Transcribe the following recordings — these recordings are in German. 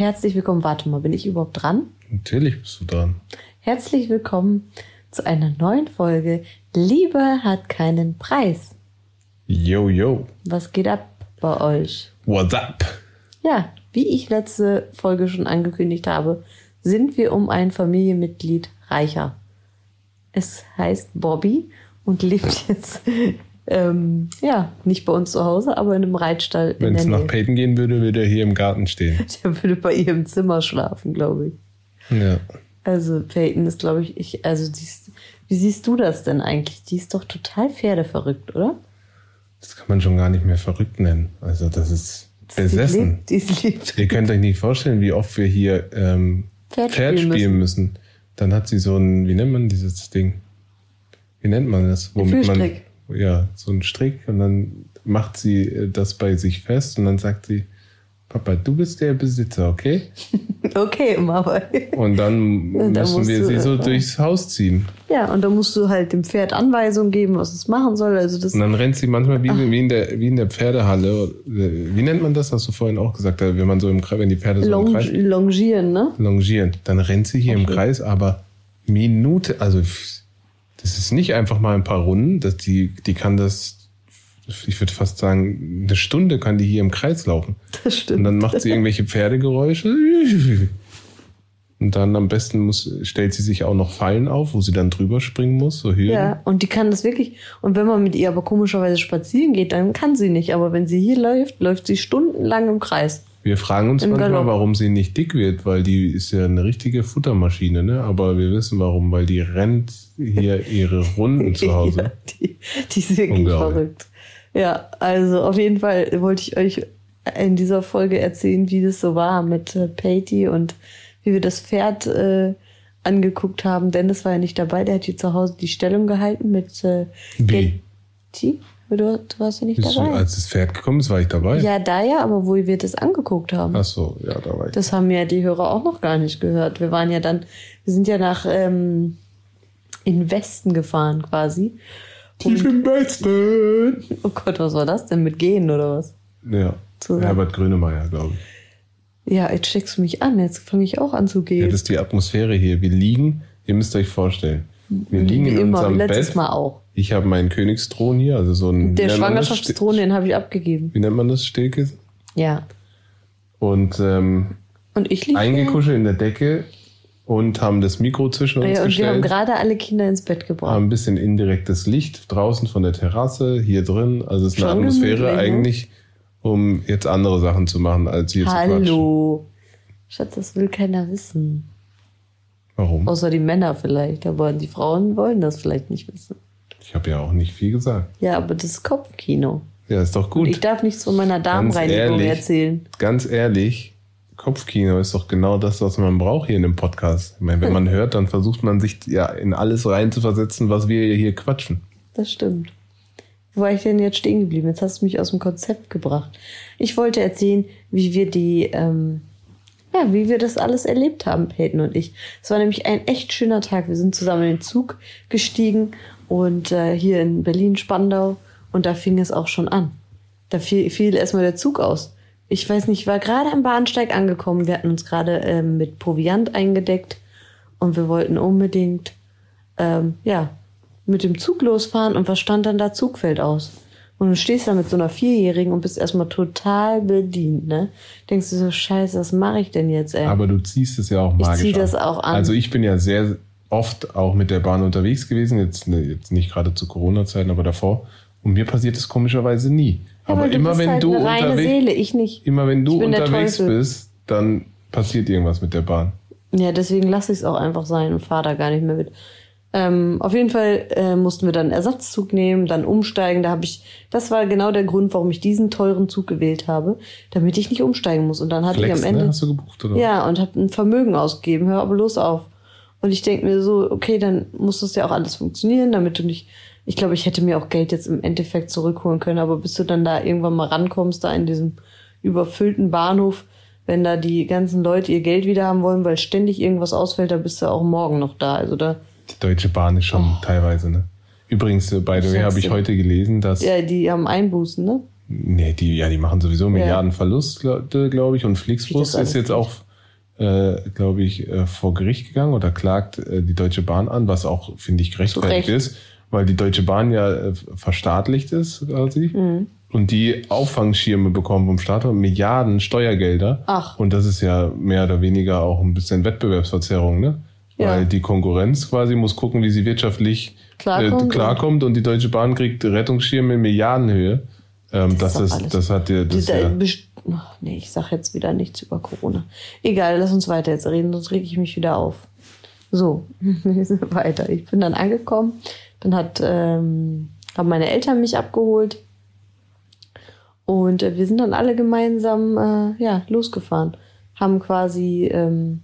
Herzlich willkommen. Warte mal, bin ich überhaupt dran? Natürlich bist du dran. Herzlich willkommen zu einer neuen Folge Liebe hat keinen Preis. Yo, yo. Was geht ab bei euch? What's up? Ja, wie ich letzte Folge schon angekündigt habe, sind wir um ein Familienmitglied reicher. Es heißt Bobby und lebt jetzt ähm, ja nicht bei uns zu Hause, aber in einem Reitstall Wenn es nach. Peyton gehen würde, würde er hier im Garten stehen. Der würde bei ihr im Zimmer schlafen, glaube ich. Ja. Also Peyton ist, glaube ich, ich, also die ist, wie siehst du das denn eigentlich? Die ist doch total pferdeverrückt, oder? Das kann man schon gar nicht mehr verrückt nennen. Also das ist besessen. Die ist lieb. Ihr könnt euch nicht vorstellen, wie oft wir hier ähm, Pferd Pferd spielen spielen müssen. Dann hat sie so ein, wie nennt man dieses Ding? Wie nennt man das? Fühlstrick. man, ja, so ein Strick und dann macht sie äh, das bei sich fest und dann sagt sie, Papa, du bist der Besitzer, okay? Okay, aber. Und dann Und dann müssen wir sie so äh, durchs Haus ziehen. Ja, und da musst du halt dem Pferd Anweisungen geben, was es machen soll. Also das Und dann rennt sie manchmal wie, wie, in, der, wie in der Pferdehalle. Wie nennt man das? Hast du vorhin auch gesagt, wenn man so im Kreis, wenn die Pferde so im Longe, Kreis longieren, ne? longieren. Dann rennt sie hier im Kreis, aber Minute, also das ist nicht einfach mal ein paar Runden, dass die, die kann das, ich würde fast sagen, eine Stunde kann die hier im Kreis laufen. Das Und stimmt. dann macht sie irgendwelche Pferdegeräusche. Und dann am besten muss, stellt sie sich auch noch Fallen auf, wo sie dann drüber springen muss, so Hürden. Ja, und die kann das wirklich. Und wenn man mit ihr aber komischerweise spazieren geht, dann kann sie nicht. Aber wenn sie hier läuft, läuft sie stundenlang im Kreis. Wir fragen uns Im manchmal, Galopp. warum sie nicht dick wird, weil die ist ja eine richtige Futtermaschine, ne? Aber wir wissen warum, weil die rennt hier ihre Runden zu Hause. Ja, die, die ist wirklich verrückt. Ja, also auf jeden Fall wollte ich euch in dieser Folge erzählen, wie das so war mit äh, Patty und wie wir das Pferd äh, angeguckt haben. Dennis war ja nicht dabei, der hat hier zu Hause die Stellung gehalten mit äh, Wie? Betty. Du, du warst ja nicht Bist du, dabei. als das Pferd gekommen ist, war ich dabei. Ja, da ja, aber wo wir das angeguckt haben. Ach so, ja, da war ich. Das haben ja die Hörer auch noch gar nicht gehört. Wir waren ja dann, wir sind ja nach ähm, in den Westen gefahren quasi. Tief im Westen. Oh Gott, was war das denn mit Gehen oder was? Ja, Zusammen. Herbert Grönemeyer, glaube ich. Ja, jetzt steckst du mich an. Jetzt fange ich auch an zu Ja, gehen. das ist die Atmosphäre hier. Wir liegen, ihr müsst euch vorstellen, wir liegen Wie in immer, unserem letztes Bett. Mal auch. Ich habe meinen Königsthron hier, also so ein. Der? Schwangerschaftsthron, den habe ich abgegeben. Wie nennt man das? Stillkissen? Ja. Und ähm, Und ich liege eingekuschelt in der Decke und haben das Mikro zwischen uns Ja, und wir haben gestellt. gerade alle Kinder ins Bett gebracht. haben ein bisschen indirektes Licht draußen von der Terrasse, hier drin. Also es ist eine Schon Atmosphäre gemütlich, ne? eigentlich, um jetzt andere Sachen zu machen, als hier zu quatschen. Hallo. Schatz, das will keiner wissen. Warum? Außer die Männer vielleicht. Aber die Frauen wollen das vielleicht nicht wissen. Ich habe ja auch nicht viel gesagt. Ja, aber das ist Kopfkino. Ja, ist doch gut. Ich darf nichts von meiner Darmreinigung erzählen. Ganz ehrlich, Kopfkino ist doch genau das, was man braucht hier in dem Podcast. Ich meine, wenn man hört, dann versucht man sich ja in alles reinzuversetzen, was wir hier quatschen. Das stimmt. Wo war ich denn jetzt stehen geblieben? Jetzt hast du mich aus dem Konzept gebracht. Ich wollte erzählen, wie wir die, ähm, ja, wie wir das alles erlebt haben, Peyton und ich. Es war nämlich ein echt schöner Tag. Wir sind zusammen in den Zug gestiegen und äh, hier in Berlin-Spandau und da fing es auch schon an. Da fiel, fiel erstmal der Zug aus. Ich weiß nicht, ich war gerade am Bahnsteig angekommen. Wir hatten uns gerade ähm, mit Proviant eingedeckt und wir wollten unbedingt ähm, ja, mit dem Zug losfahren und was stand dann da? Zug fällt aus. Und du stehst da mit so einer Vierjährigen und bist erstmal total bedient, ne? Denkst du so, scheiße, was mache ich denn jetzt, ey? Aber du ziehst es ja auch Ich magisch zieh an. das auch an. Also ich bin ja sehr oft auch mit der Bahn unterwegs gewesen, jetzt, ne, jetzt nicht gerade zu Corona-Zeiten, aber davor. Und mir passiert es komischerweise nie. Ja, aber du immer wenn halt du unterwegs, ich immer wenn du Ich unterwegs bist, dann passiert irgendwas mit der Bahn. Ja, deswegen lasse ich es auch einfach sein und fahre da gar nicht mehr mit. Ähm, auf jeden Fall äh, mussten wir dann einen Ersatzzug nehmen, dann umsteigen. Da habe ich, das war genau der Grund, warum ich diesen teuren Zug gewählt habe, damit ich nicht umsteigen muss. Und dann hatte Flex, ich am Ende ne? Hast du gebucht, oder? Ja, und habe ein Vermögen ausgegeben. Hör aber los auf. Und ich denk mir so, okay, dann muss das ja auch alles funktionieren, damit du nicht. Ich glaube, ich hätte mir auch Geld jetzt im Endeffekt zurückholen können, aber bis du dann da irgendwann mal rankommst, da in diesem überfüllten Bahnhof, wenn da die ganzen Leute ihr Geld wieder haben wollen, weil ständig irgendwas ausfällt, da bist du auch morgen noch da. Also da, Die Deutsche Bahn ist schon teilweise, ne? Übrigens, äh, by the way, habe ich heute gelesen, dass ja, die haben Einbußen, ne? Nee, die, ja, die machen sowieso Milliarden Verlust, glaube ich. Und Flixbus ist jetzt auch, äh, glaube ich, äh, vor Gericht gegangen oder klagt äh, die Deutsche Bahn an, was auch, finde ich, gerechtfertigt ist, weil die Deutsche Bahn ja äh, verstaatlicht ist quasi. Mhm. Und die Auffangschirme bekommen vom Staat Milliarden Steuergelder. Ach. Und das ist ja mehr oder weniger auch ein bisschen Wettbewerbsverzerrung, ne? Ja. Weil die Konkurrenz quasi muss gucken, wie sie wirtschaftlich klarkommt, äh, klarkommt und die Deutsche Bahn kriegt Rettungsschirme in Milliardenhöhe. Ähm, das, das, ist, das hat dir. Das ja Ach, nee, ich sag jetzt wieder nichts über Corona. Egal, lass uns weiter jetzt reden, sonst reg ich mich wieder auf. So, weiter. Ich bin dann angekommen. Dann hat, ähm, haben meine Eltern mich abgeholt. Und äh, wir sind dann alle gemeinsam äh, ja, losgefahren. Haben quasi ähm,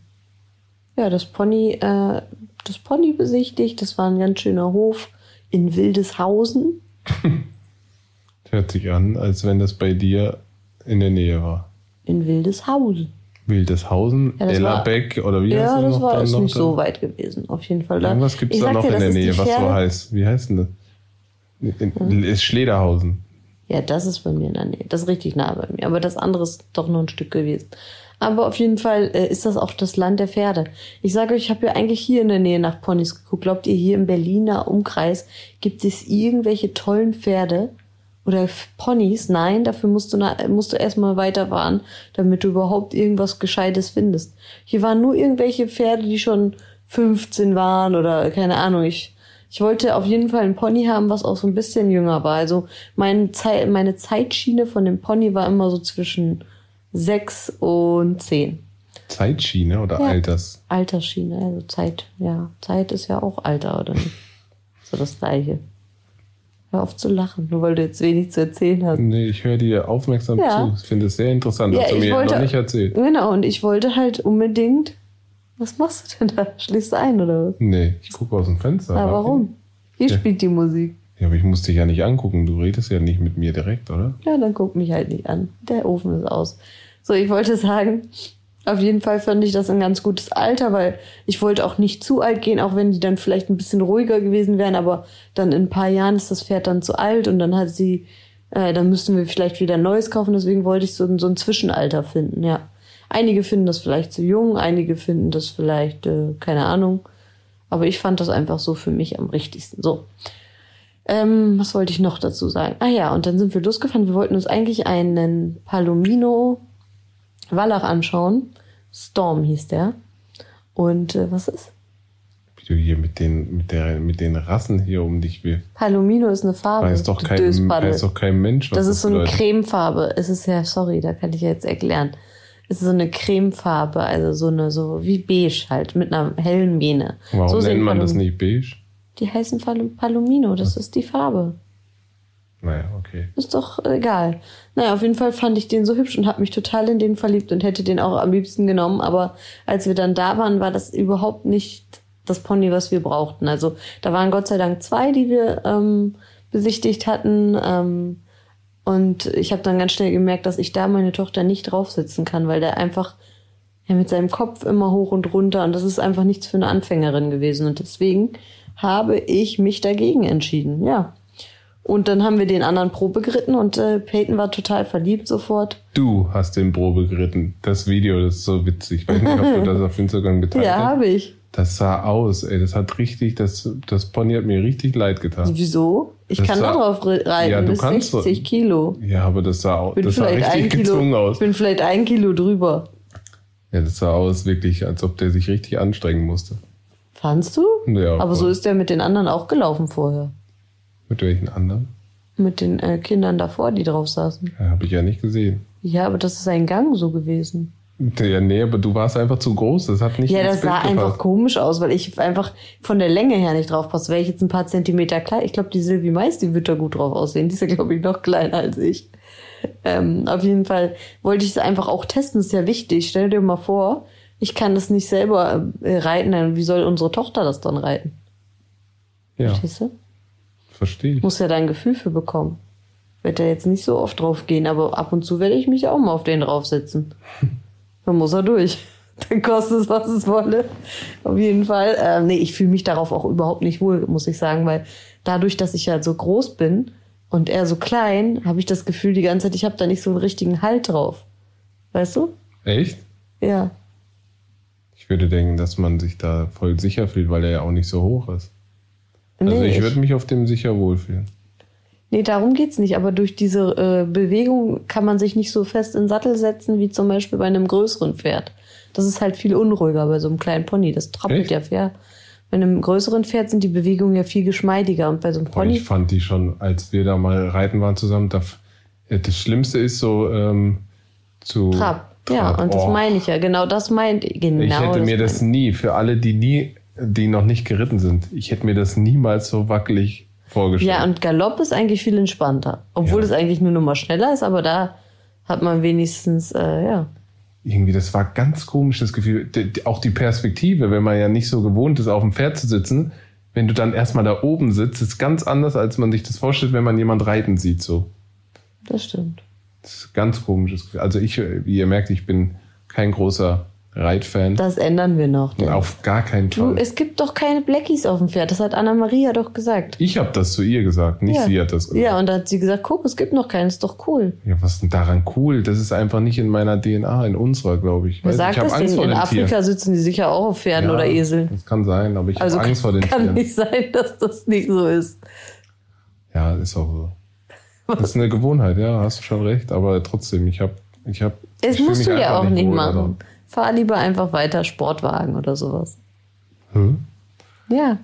ja, das Pony, äh, das Pony besichtigt. Das war ein ganz schöner Hof in Wildeshausen. Hört sich an, als wenn das bei dir in der Nähe war. In Wildeshausen. Wildeshausen, ja, Ellerbeck oder wie ja, heißt das? Ja, das war ist nicht so weit gewesen, auf jeden Fall. Irgendwas gibt es da noch dir, in der Nähe, was so heißt. Wie heißt denn das? Hm. Ist Schlederhausen. Ja, das ist bei mir in der Nähe. Das ist richtig nah bei mir. Aber das andere ist doch nur ein Stück gewesen. Aber auf jeden Fall äh, ist das auch das Land der Pferde. Ich sage euch, ich habe ja eigentlich hier in der Nähe nach Ponys geguckt. Glaubt ihr, hier im Berliner Umkreis gibt es irgendwelche tollen Pferde? Oder Ponys? Nein, dafür musst du, musst du erstmal weiterfahren, damit du überhaupt irgendwas Gescheites findest. Hier waren nur irgendwelche Pferde, die schon 15 waren oder keine Ahnung. Ich, ich wollte auf jeden Fall ein Pony haben, was auch so ein bisschen jünger war. Also mein Zeit, meine Zeitschiene von dem Pony war immer so zwischen 6 und 10. Zeitschiene oder ja, Alters? Altersschiene, also Zeit, ja. Zeit ist ja auch Alter, oder nicht? So das gleiche. Hör auf zu lachen, nur weil du jetzt wenig zu erzählen hast. Nee, ich höre dir aufmerksam ja. zu. Ich finde es sehr interessant, ja, hast du mir wollte, noch nicht erzählt. Genau, und ich wollte halt unbedingt. Was machst du denn da? Schließt du ein, oder was? Nee, ich gucke aus dem Fenster. Na, warum? Hier ja. spielt die Musik. Ja, aber ich muss dich ja nicht angucken. Du redest ja nicht mit mir direkt, oder? Ja, dann guck mich halt nicht an. Der Ofen ist aus. So, ich wollte sagen, auf jeden Fall fand ich das ein ganz gutes Alter, weil ich wollte auch nicht zu alt gehen, auch wenn die dann vielleicht ein bisschen ruhiger gewesen wären, aber dann in ein paar Jahren ist das Pferd dann zu alt und dann hat sie, äh, dann müssten wir vielleicht wieder ein neues kaufen, deswegen wollte ich so, so ein Zwischenalter finden, ja. Einige finden das vielleicht zu jung, einige finden das vielleicht, äh, keine Ahnung. Aber ich fand das einfach so für mich am richtigsten. So. Ähm, was wollte ich noch dazu sagen? Ah ja, und dann sind wir losgefahren. Wir wollten uns eigentlich einen Palomino Wallach anschauen. Storm hieß der. Und äh, was ist? Wie du hier mit den, mit, der, mit den Rassen hier um dich willst. Palomino ist eine Farbe. Weiß doch, kein, weiß doch kein Mensch. Das ist so eine bedeutet. Cremefarbe. Es ist ja, sorry, da kann ich ja jetzt erklären. Es ist so eine Cremefarbe, also so eine, so wie beige halt, mit einer hellen Mähne. Warum so nennt man das nicht beige? Die heißen Palomino, das ist die Farbe. Naja, okay. Ist doch egal. Naja, auf jeden Fall fand ich den so hübsch und habe mich total in den verliebt und hätte den auch am liebsten genommen. Aber als wir dann da waren, war das überhaupt nicht das Pony, was wir brauchten. Also da waren Gott sei Dank zwei, die wir ähm, besichtigt hatten. Ähm, und ich habe dann ganz schnell gemerkt, dass ich da meine Tochter nicht draufsitzen kann, weil der einfach ja, mit seinem Kopf immer hoch und runter und das ist einfach nichts für eine Anfängerin gewesen. Und deswegen habe ich mich dagegen entschieden. Ja. Und dann haben wir den anderen Probe geritten und äh, Peyton war total verliebt sofort. Du hast den Probe geritten. Das Video, das ist so witzig. Ich weiß nicht, ob du das auf Instagram geteilt hast. Ja, habe ich. Das sah aus, ey. Das hat richtig, das, das Pony hat mir richtig leid getan. Wieso? Ich das kann sah, da drauf reiten. Ja, du bis kannst 60 Kilo. Ja, aber das sah, aus, das sah richtig Kilo, gezwungen aus. Ich bin vielleicht ein Kilo drüber. Ja, das sah aus wirklich, als ob der sich richtig anstrengen musste. Fandst du? Ja. Aber voll. so ist der mit den anderen auch gelaufen vorher. Mit welchen anderen? Mit den äh, Kindern davor, die drauf saßen. Ja, Habe ich ja nicht gesehen. Ja, aber das ist ein Gang so gewesen. Ja, nee, aber du warst einfach zu groß. Das hat nicht Ja, das sah einfach komisch aus, weil ich einfach von der Länge her nicht drauf passe. Wäre ich jetzt ein paar Zentimeter klein. Ich glaube, die Silvi Mais, die wird da gut drauf aussehen. Die ist ja, glaube ich, noch kleiner als ich. Ähm, auf jeden Fall wollte ich es einfach auch testen. Das ist ja wichtig. Stell dir mal vor, ich kann das nicht selber äh, reiten. Wie soll unsere Tochter das dann reiten? Ja. Verstehst du? Verstehe ich. Muss ja da ein Gefühl für bekommen. Wird er jetzt nicht so oft drauf gehen, aber ab und zu werde ich mich auch mal auf den draufsetzen. Dann muss er durch. Dann kostet es, was es wolle. Auf jeden Fall. Ähm, nee, ich fühle mich darauf auch überhaupt nicht wohl, muss ich sagen, weil dadurch, dass ich ja so groß bin, und er so klein, habe ich das Gefühl die ganze Zeit, ich habe da nicht so einen richtigen Halt drauf. Weißt du? Echt? Ja. Ich würde denken, dass man sich da voll sicher fühlt, weil er ja auch nicht so hoch ist. Also Nee, ich ich- würde mich auf dem sicher wohlfühlen. Nee, darum geht's nicht. Aber durch diese äh, Bewegung kann man sich nicht so fest in den Sattel setzen, wie zum Beispiel bei einem größeren Pferd. Das ist halt viel unruhiger bei so einem kleinen Pony. Das trappelt Echt? ja fair. Bei einem größeren Pferd sind die Bewegungen ja viel geschmeidiger. Und bei so einem Und Pony. ich fand die schon, als wir da mal reiten waren zusammen, da, äh, das Schlimmste ist so ähm, zu Trab. Ja, Trab. und das Oh. meine ich ja. Genau das meint. Genau Ich hätte mir das nie, für alle, die nie, die noch nicht geritten sind, ich hätte mir das niemals so wackelig vorgestellt. Ja, und Galopp ist eigentlich viel entspannter. Obwohl Ja. es eigentlich nur noch mal schneller ist, aber da hat man wenigstens, äh, ja. Irgendwie, das war ganz komisch, das Gefühl. Auch die Perspektive, wenn man ja nicht so gewohnt ist, auf dem Pferd zu sitzen, wenn du dann erstmal da oben sitzt, ist ganz anders, als man sich das vorstellt, wenn man jemand reiten sieht, so. Das stimmt. Das ist ein ganz komisches Gefühl. Also ich, wie ihr merkt, ich bin kein großer Reitfan. Das ändern wir noch. Denn Auf gar keinen du, Fall. es gibt doch keine Blackies auf dem Pferd. Das hat Anna-Maria doch gesagt. Ich habe das zu ihr gesagt, nicht ja. sie hat das gesagt. Ja, und da hat sie gesagt, guck, es gibt noch keinen, ist doch cool. Ja, was ist denn daran cool? Das ist einfach nicht in meiner DNA, in unserer, glaube ich. Wer Weiß sagt ich das Angst denn? In Afrika Tieren. sitzen die sicher auch auf Pferden Ja, oder Eseln. Das kann sein, aber ich Also habe Angst vor den kann Tieren. nicht sein, dass das nicht so ist. Ja, ist auch so. Das ist eine Gewohnheit, ja, hast du schon recht, aber trotzdem, ich habe ich habe Das ich musst du ja auch nicht machen. Fahr lieber einfach weiter Sportwagen oder sowas. Hm? Ja.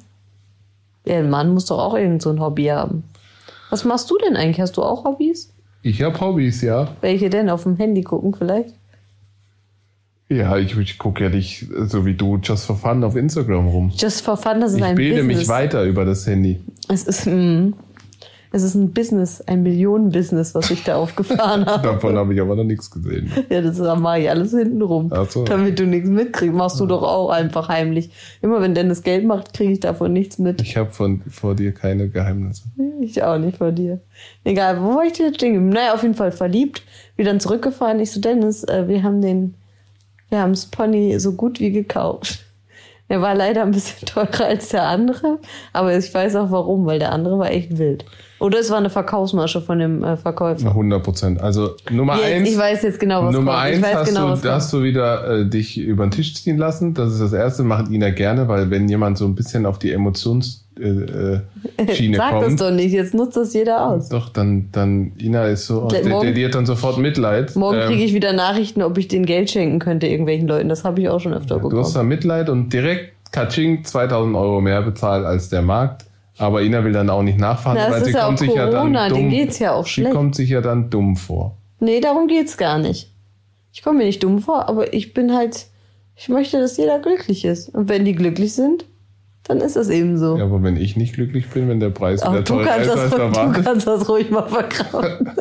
Ein Mann muss doch auch irgend so ein Hobby haben. Was machst du denn eigentlich? Hast du auch Hobbys? Ich habe Hobbys, ja. Welche denn? Auf dem Handy gucken vielleicht? Ja, ich, ich gucke ja nicht so wie du just for fun auf Instagram rum. Just for fun, das ist Ich ein bilde Business. mich weiter über das Handy. Es ist, mm, es ist ein Business, ein Millionen-Business, was ich da aufgefahren habe. Davon habe ich aber noch nichts gesehen. Ja, das mache ich alles hinten rum. Ach so. Damit du nichts mitkriegst. Machst du doch auch einfach heimlich. Immer wenn Dennis Geld macht, kriege ich davon nichts mit. Ich habe von vor dir keine Geheimnisse. Ich auch nicht von dir. Egal, wo war ich denn jetzt stehen? Naja, auf jeden Fall verliebt. Wieder dann zurückgefahren. Ich so, Dennis, äh, wir haben den, wir haben das Pony so gut wie gekauft. Der war leider ein bisschen teurer als der andere, aber ich weiß auch warum, weil der andere war echt wild. Oder es war eine Verkaufsmasche von dem äh, Verkäufer. 100 Prozent. Also Nummer Jetzt, eins. ich weiß jetzt genau, was Nummer kommt. eins hast, genau, du, hast du wieder äh, dich über den Tisch ziehen lassen. Das ist das Erste, macht Ina gerne, weil wenn jemand so ein bisschen auf die Emotionsschiene äh, Schiene Sag das kommt, doch nicht, jetzt nutzt das jeder aus. doch, dann, dann Ina ist so, Gleich der, der, morgen- die hat dann sofort Mitleid. Morgen Ähm, kriege ich wieder Nachrichten, ob ich denen Geld schenken könnte, irgendwelchen Leuten. Das habe ich auch schon öfter Du hast bekommen. da Mitleid und direkt Katsching 2000 Euro mehr bezahlt als der Markt. Aber Ina will dann auch nicht nachfahren, Na, weil ist sie ja kommt auch sich ja dann Corona, dumm. geht's ja auch sie schlecht. kommt sich ja dann dumm vor. Nee, darum geht's gar nicht. Ich komme mir nicht dumm vor, aber ich bin halt, ich möchte, dass jeder glücklich ist. Und wenn die glücklich sind, dann ist das eben so. Ja, aber wenn ich nicht glücklich bin, wenn der Preis Auch wieder du teurer ist als du kannst das ruhig mal verkaufen.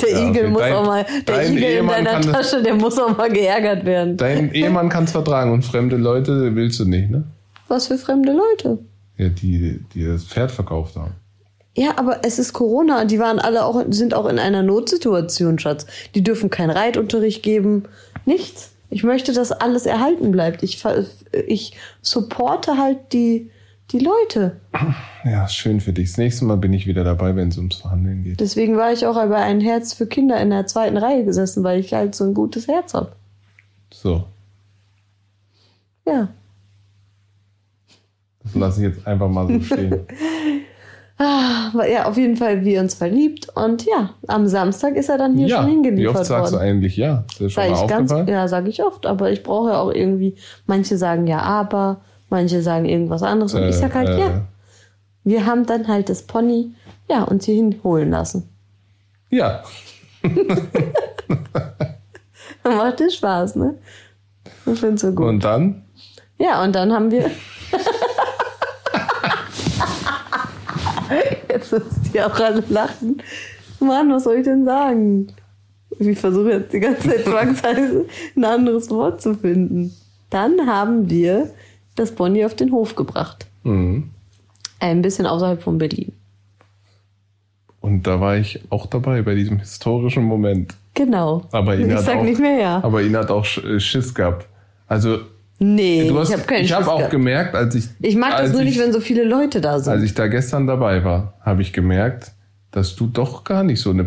Der Ja, Igel okay. muss Dein- auch mal, der Igel in Ehemann deiner kann das- Tasche, der muss auch mal geärgert werden. Dein Ehemann kann es vertragen und fremde Leute willst du nicht, ne? Was für fremde Leute. Ja, die, die das Pferd verkauft haben. Ja, aber es ist Corona die waren alle auch, sind auch in einer Notsituation, Schatz. Die dürfen keinen Reitunterricht geben, nichts. Ich möchte, dass alles erhalten bleibt. Ich, ich supporte halt die, die Leute. Ja, schön für dich. Das nächste Mal bin ich wieder dabei, wenn es ums Verhandeln geht. Deswegen war ich auch bei ein Herz für Kinder in der zweiten Reihe gesessen, weil ich halt so ein gutes Herz habe. So, Ja. Das lasse ich jetzt einfach mal so stehen. Aber ja, auf jeden Fall wir uns verliebt und ja, am Samstag ist er dann hier ja, schon wie hingeliefert oft sagst worden. du eigentlich ja? Ist dir schon Sag mal ich ganz, aufgefallen? ja, sage ich oft, aber ich brauche ja auch irgendwie, manche sagen ja aber, manche sagen irgendwas anderes und ich sag halt Äh, ja. Wir haben dann halt das Pony, ja, uns hierhin holen lassen. Ja, Macht dir Spaß, ne? Ich find's so gut. und dann? Ja, und dann haben wir. müsst ihr auch alle lachen. Mann, was soll ich denn sagen? Ich versuche jetzt die ganze Zeit zwangsweise ein anderes Wort zu finden. Dann haben wir das Bonnie auf den Hof gebracht. Mhm. Ein bisschen außerhalb von Berlin. Und da war ich auch dabei bei diesem historischen Moment. Genau. Aber ihn ich hat sag auch, nicht mehr ja. Aber ihn hat auch äh, Schiss gehabt. Also nee, hast, ich habe keinen ich habe auch gehabt. gemerkt, als ich Ich mag das nur ich, nicht, wenn so viele Leute da sind. als ich da gestern dabei war, habe ich gemerkt, dass du doch gar nicht so eine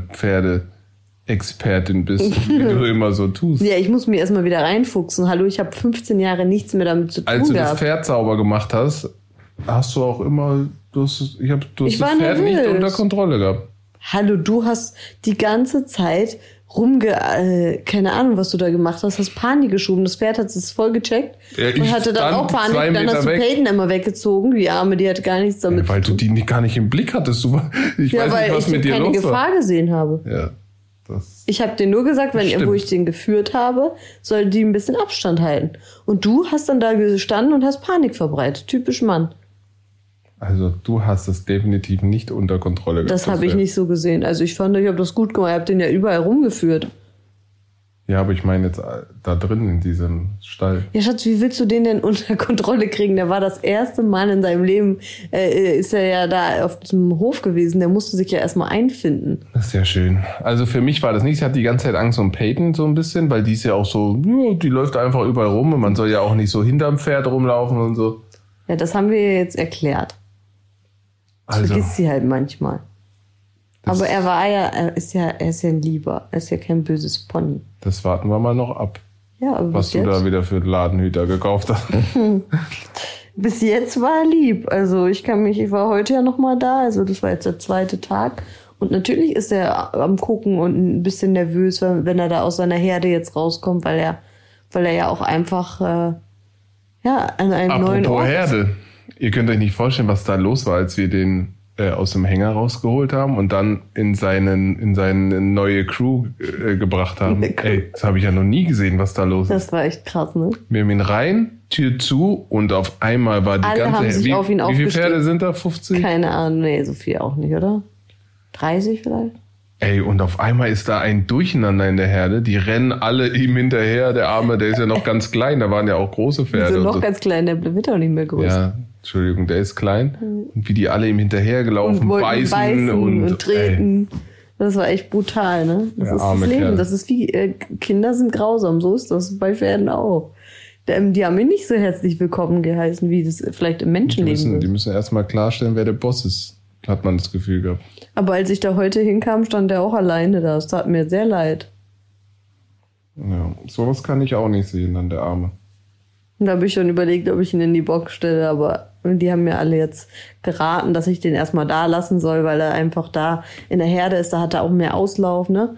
Pferdeexpertin bist, wie du immer so tust. Ja, ich muss mir erstmal wieder reinfuchsen. Hallo, ich habe 15 Jahre nichts mehr damit zu tun Als du das gehabt. Pferd sauber gemacht hast, hast du auch immer, du hast, ich hab, du hast Ich das Pferd nicht nervös. unter Kontrolle gehabt. Hallo, du hast die ganze Zeit rumge... Äh, keine Ahnung, was du da gemacht hast. Hast Panik geschoben. Das Pferd hat es voll gecheckt. Ja, ich und hatte dann auch Panik. Dann hast du weg. Peyton immer weggezogen. Die Arme, die hat gar nichts damit Weil du die nicht, gar nicht im Blick hattest. Du, ich Ja, weiß weil nicht, was ich mit dir keine los Gefahr war. gesehen habe. Ja, das, Ich habe dir nur gesagt, wenn Stimmt. wo ich den geführt habe, soll die ein bisschen Abstand halten. Und du hast dann da gestanden und hast Panik verbreitet. Typisch Mann. Also du hast es definitiv nicht unter Kontrolle gehabt. Das habe ich nicht so gesehen. Also ich fand, ich habe das gut gemacht. Ich habe den ja überall rumgeführt. Ja, aber ich meine jetzt äh, da drin in diesem Stall. Ja, Schatz, wie willst du den denn unter Kontrolle kriegen? Der war das erste Mal in seinem Leben, äh, ist er ja da auf diesem Hof gewesen. Der musste sich ja erstmal einfinden. Das ist ja schön. Also für mich war das nicht. Ich hatte die ganze Zeit Angst um Peyton so ein bisschen, weil die ist ja auch so, ja, die läuft einfach überall rum und man soll ja auch nicht so hinterm Pferd rumlaufen und so. Ja, das haben wir jetzt erklärt. Das Also, vergisst sie halt manchmal. Aber er war ja, er ist ja, er ist ja ein Lieber. Er ist ja kein böses Pony. das warten wir mal noch ab, Ja, aber was du jetzt, da wieder für Ladenhüter gekauft hast. bis jetzt war er lieb. Also ich kann mich, ich war heute ja noch mal da. Also das war jetzt der zweite Tag. Und natürlich ist er am gucken und ein bisschen nervös, wenn, er da aus seiner Herde jetzt rauskommt, weil er, weil er ja auch einfach äh, ja an einem neuen Apropos Ort ist. Ihr könnt euch nicht vorstellen, was da los war, als wir den äh, aus dem Hänger rausgeholt haben und dann in seinen in seine neue Crew äh, gebracht haben. Ey, das habe ich ja noch nie gesehen, was da los ist. Das war echt krass, ne? Wir haben ihn rein, Tür zu und auf einmal war die Alle ganze haben sich wie, auf ihn Wie viele. Pferde sind da? 50? Keine Ahnung, nee, so viel auch nicht, oder? 30 vielleicht? Ey, und auf einmal ist da ein Durcheinander in der Herde. Die rennen alle ihm hinterher. Der Arme, der ist ja noch ganz klein. Da waren ja auch große Die Pferde. sind und noch so. ganz klein, der wird auch nicht mehr größer. Ja, Entschuldigung, der ist klein. Und wie die alle ihm hinterhergelaufen, und beißen, beißen, und, und, treten. Das war echt brutal, ne? Das Ja, ist das Leben. Kerle. Das ist wie, äh, Kinder sind grausam, so ist das bei Pferden auch. Ähm, Die haben ihn nicht so herzlich willkommen geheißen, wie das vielleicht im Die Menschenleben müssen, die ist. müssen erstmal klarstellen, wer der Boss ist. Hat man das Gefühl gehabt. Aber als ich da heute hinkam, stand er auch alleine da. Es tat mir sehr leid. Ja, sowas kann ich auch nicht sehen, dann der Arme. Und da habe ich schon überlegt, ob ich ihn in die Box stelle, aber die haben mir alle jetzt geraten, dass ich den erstmal da lassen soll, weil er einfach da in der Herde ist, da hat er auch mehr Auslauf, ne?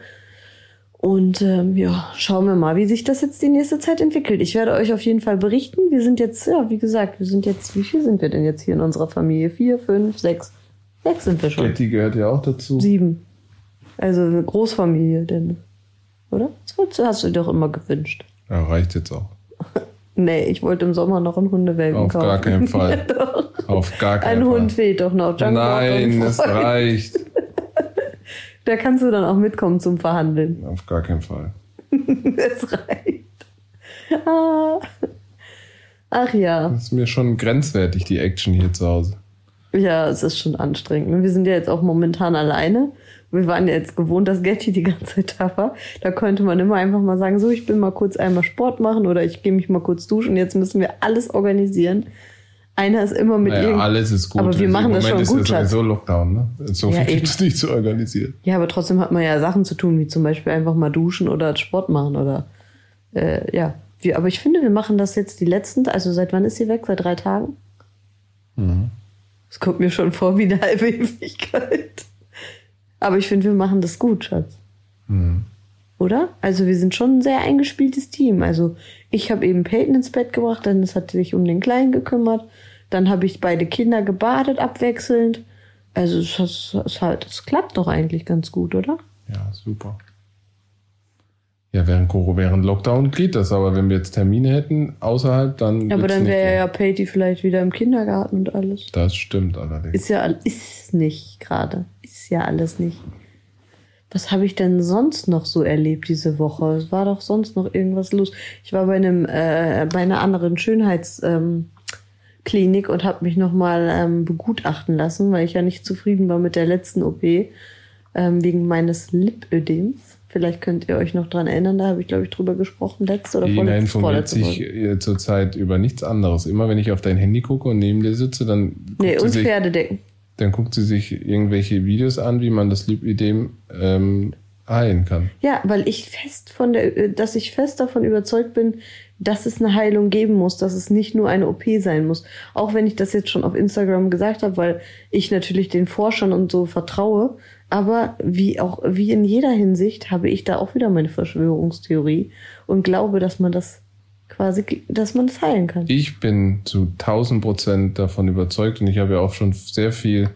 Und ähm, ja, schauen wir mal, wie sich das jetzt die nächste Zeit entwickelt. Ich werde euch auf jeden Fall berichten. Wir sind jetzt, ja, wie gesagt, wir sind jetzt, wie viel sind wir denn jetzt hier in unserer Familie? Vier, fünf, sechs? Sechs sind wir schon. Getty gehört ja auch dazu. Sieben. Also eine Großfamilie, denn, oder? Das hast du dir doch immer gewünscht. Ja, reicht jetzt auch. Nee, ich wollte im Sommer noch einen Hundewelpen Auf kaufen. gar keinen Fall. Auf gar keinen Ein Fall. Hund fehlt doch noch. Django Nein, es Freund. reicht. Da kannst du dann auch mitkommen zum Verhandeln. Auf gar keinen Fall. Es reicht. Ah. Ach ja. Das ist mir schon grenzwertig, die Action hier zu Hause. Ja, es ist schon anstrengend. Wir sind ja jetzt auch momentan alleine. Wir waren ja jetzt gewohnt, dass Getty die ganze Zeit da war. Da konnte man immer einfach mal sagen, so, ich bin mal kurz einmal Sport machen oder ich gehe mich mal kurz duschen. Jetzt müssen wir alles organisieren. Einer ist immer mit Naja, alles ist gut. Aber wir Im machen das Moment schon ist gut, ja Schatz. sowieso Lockdown, ne? So Ja, viel gibt es nicht zu organisieren. Ja, aber trotzdem hat man ja Sachen zu tun, wie zum Beispiel einfach mal duschen oder Sport machen oder äh, ja. Wir, aber ich finde, wir machen das jetzt die letzten, also seit wann ist sie weg? Seit drei Tagen? Mhm. Es kommt mir schon vor wie eine halbe Ewigkeit. Aber ich finde, wir machen das gut, Schatz. Mhm. Oder? Also wir sind schon ein sehr eingespieltes Team. Also ich habe eben Peyton ins Bett gebracht, dann hat sich um den Kleinen gekümmert. Dann habe ich beide Kinder gebadet, abwechselnd. Also es, halt, es klappt doch eigentlich ganz gut, oder? Ja, super. Ja, während Corona, während Lockdown geht das, aber wenn wir jetzt Termine hätten außerhalb, dann. Ja, aber dann wäre ja Patty vielleicht wieder im Kindergarten und alles. Das stimmt allerdings. Ist ja ist nicht gerade. Ist ja alles nicht. Was habe ich denn sonst noch so erlebt diese Woche? Es war doch sonst noch irgendwas los. Ich war bei einem äh, bei einer anderen Schönheitsklinik ähm, und habe mich nochmal ähm, begutachten lassen, weil ich ja nicht zufrieden war mit der letzten OP ähm, wegen meines Lipödems. Vielleicht könnt ihr euch noch dran erinnern, da habe ich, glaube ich, drüber gesprochen, letzte oder vorletzte, informiert vorletzte sich äh, zurzeit über nichts anderes. Immer wenn ich auf dein Handy gucke und neben dir sitze, dann Nee, und sich, Pferdedecken. dann guckt sie sich irgendwelche Videos an, wie man das Lipidem ähm, heilen kann. Ja, weil ich fest von der, äh, dass ich fest davon überzeugt bin, dass es eine Heilung geben muss, dass es nicht nur eine OP sein muss. Auch wenn ich das jetzt schon auf Instagram gesagt habe, weil ich natürlich den Forschern und so vertraue. Aber wie auch, wie in jeder Hinsicht habe ich da auch wieder meine Verschwörungstheorie und glaube, dass man das quasi, dass man das heilen kann. Ich bin zu 1000 Prozent davon überzeugt und ich habe ja auch schon sehr viel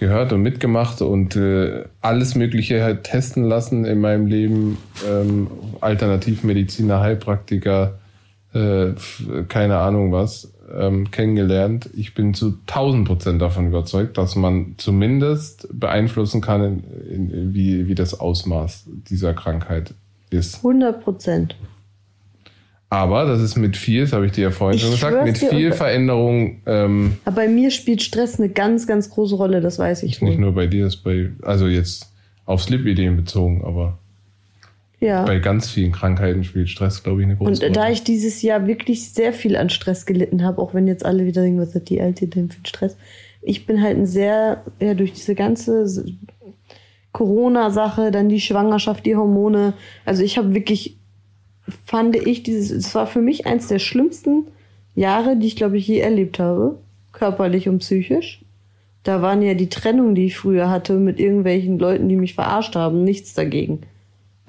gehört und mitgemacht und äh, alles Mögliche halt testen lassen in meinem Leben. Ähm, Alternativmediziner, Heilpraktiker, äh, keine Ahnung was, ähm, kennengelernt. Ich bin zu 1000 Prozent davon überzeugt, dass man zumindest beeinflussen kann, in, in, wie, wie das Ausmaß dieser Krankheit ist. 100 Prozent. Aber das ist mit viel, das habe ich dir ja vorhin ich schon gesagt, mit viel Veränderung. Ähm, aber bei mir spielt Stress eine ganz, ganz große Rolle, das weiß ich. Nicht nur bei dir, das bei, also jetzt auf Slip-Ideen bezogen, aber ja. bei ganz vielen Krankheiten spielt Stress, glaube ich, eine große Und Rolle. Und da ich dieses Jahr wirklich sehr viel an Stress gelitten habe, auch wenn jetzt alle wieder denken, was hat die Alte denn für Stress? Ich bin halt ein sehr, ja, durch diese ganze Corona-Sache, dann die Schwangerschaft, die Hormone. Also ich habe wirklich fand ich dieses, es war für mich eins der schlimmsten Jahre, die ich glaube ich je erlebt habe, körperlich und psychisch. Da waren ja die Trennungen, die ich früher hatte mit irgendwelchen Leuten, die mich verarscht haben, nichts dagegen.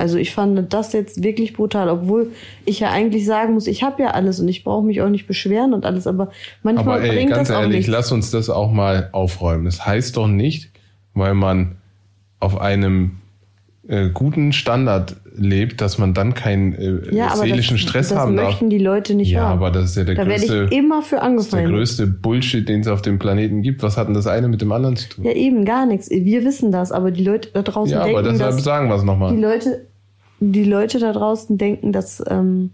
Also ich fand das jetzt wirklich brutal, obwohl ich ja eigentlich sagen muss, ich habe ja alles und ich brauche mich auch nicht beschweren und alles, aber manchmal aber ey, bringt ganz das auch ehrlich, nichts. lass uns das auch mal aufräumen. Das heißt doch nicht, weil man auf einem äh, guten Standard lebt, dass man dann keinen äh, ja, seelischen das, Stress das haben darf. Das möchten die Leute nicht ja, haben. aber das ist ja der da größte. Werde ich immer für angefallen. der größte Bullshit, den es auf dem Planeten gibt. Was hat denn das eine mit dem anderen zu tun? Ja, eben gar nichts. Wir wissen das, aber die Leute da draußen ja, denken, aber deshalb dass sagen wir es nochmal. Die Leute, die Leute da draußen denken, dass ähm,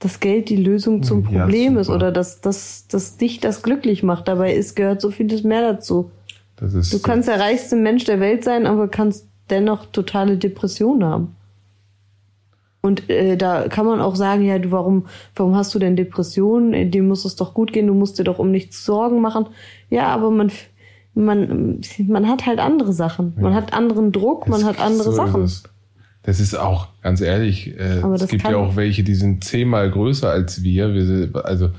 das Geld die Lösung zum ja, Problem super. ist oder dass, dass, dass dich das glücklich macht. Dabei ist gehört so vieles mehr dazu. Du kannst der reichste Mensch der Welt sein, aber kannst dennoch totale Depressionen haben. Und äh, da kann man auch sagen, ja, du, warum, warum hast du denn Depressionen? Äh, Dir muss es doch gut gehen, du musst dir doch um nichts Sorgen machen. Ja, aber man, man, man hat halt andere Sachen. Man ja. hat anderen Druck, man hat andere so Sachen. Ist das ist auch, ganz ehrlich, äh, es gibt ja auch welche, die sind zehnmal größer als wir. wir also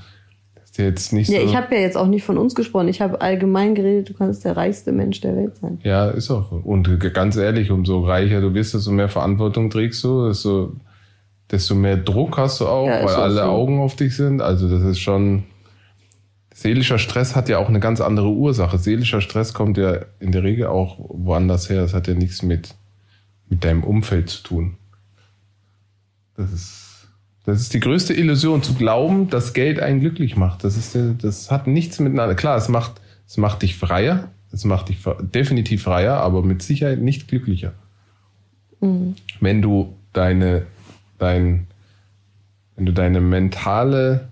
ist jetzt nicht ja, so. ich habe ja jetzt auch nicht von uns gesprochen. Ich habe allgemein geredet, du kannst der reichste Mensch der Welt sein. Ja, ist auch. Und ganz ehrlich, umso reicher du bist, desto mehr Verantwortung trägst du, desto, desto mehr Druck hast du auch, ja, weil alle so. Augen auf dich sind. Also das ist schon. Seelischer Stress hat ja auch eine ganz andere Ursache. Seelischer Stress kommt ja in der Regel auch woanders her. Das hat ja nichts mit, mit deinem Umfeld zu tun. Das ist das ist die größte Illusion, zu glauben, dass Geld einen glücklich macht. Das, ist, das hat nichts miteinander. Klar, es macht, es macht dich freier, es macht dich definitiv freier, aber mit Sicherheit nicht glücklicher. Mhm. Wenn du deine, dein, wenn du deine mentale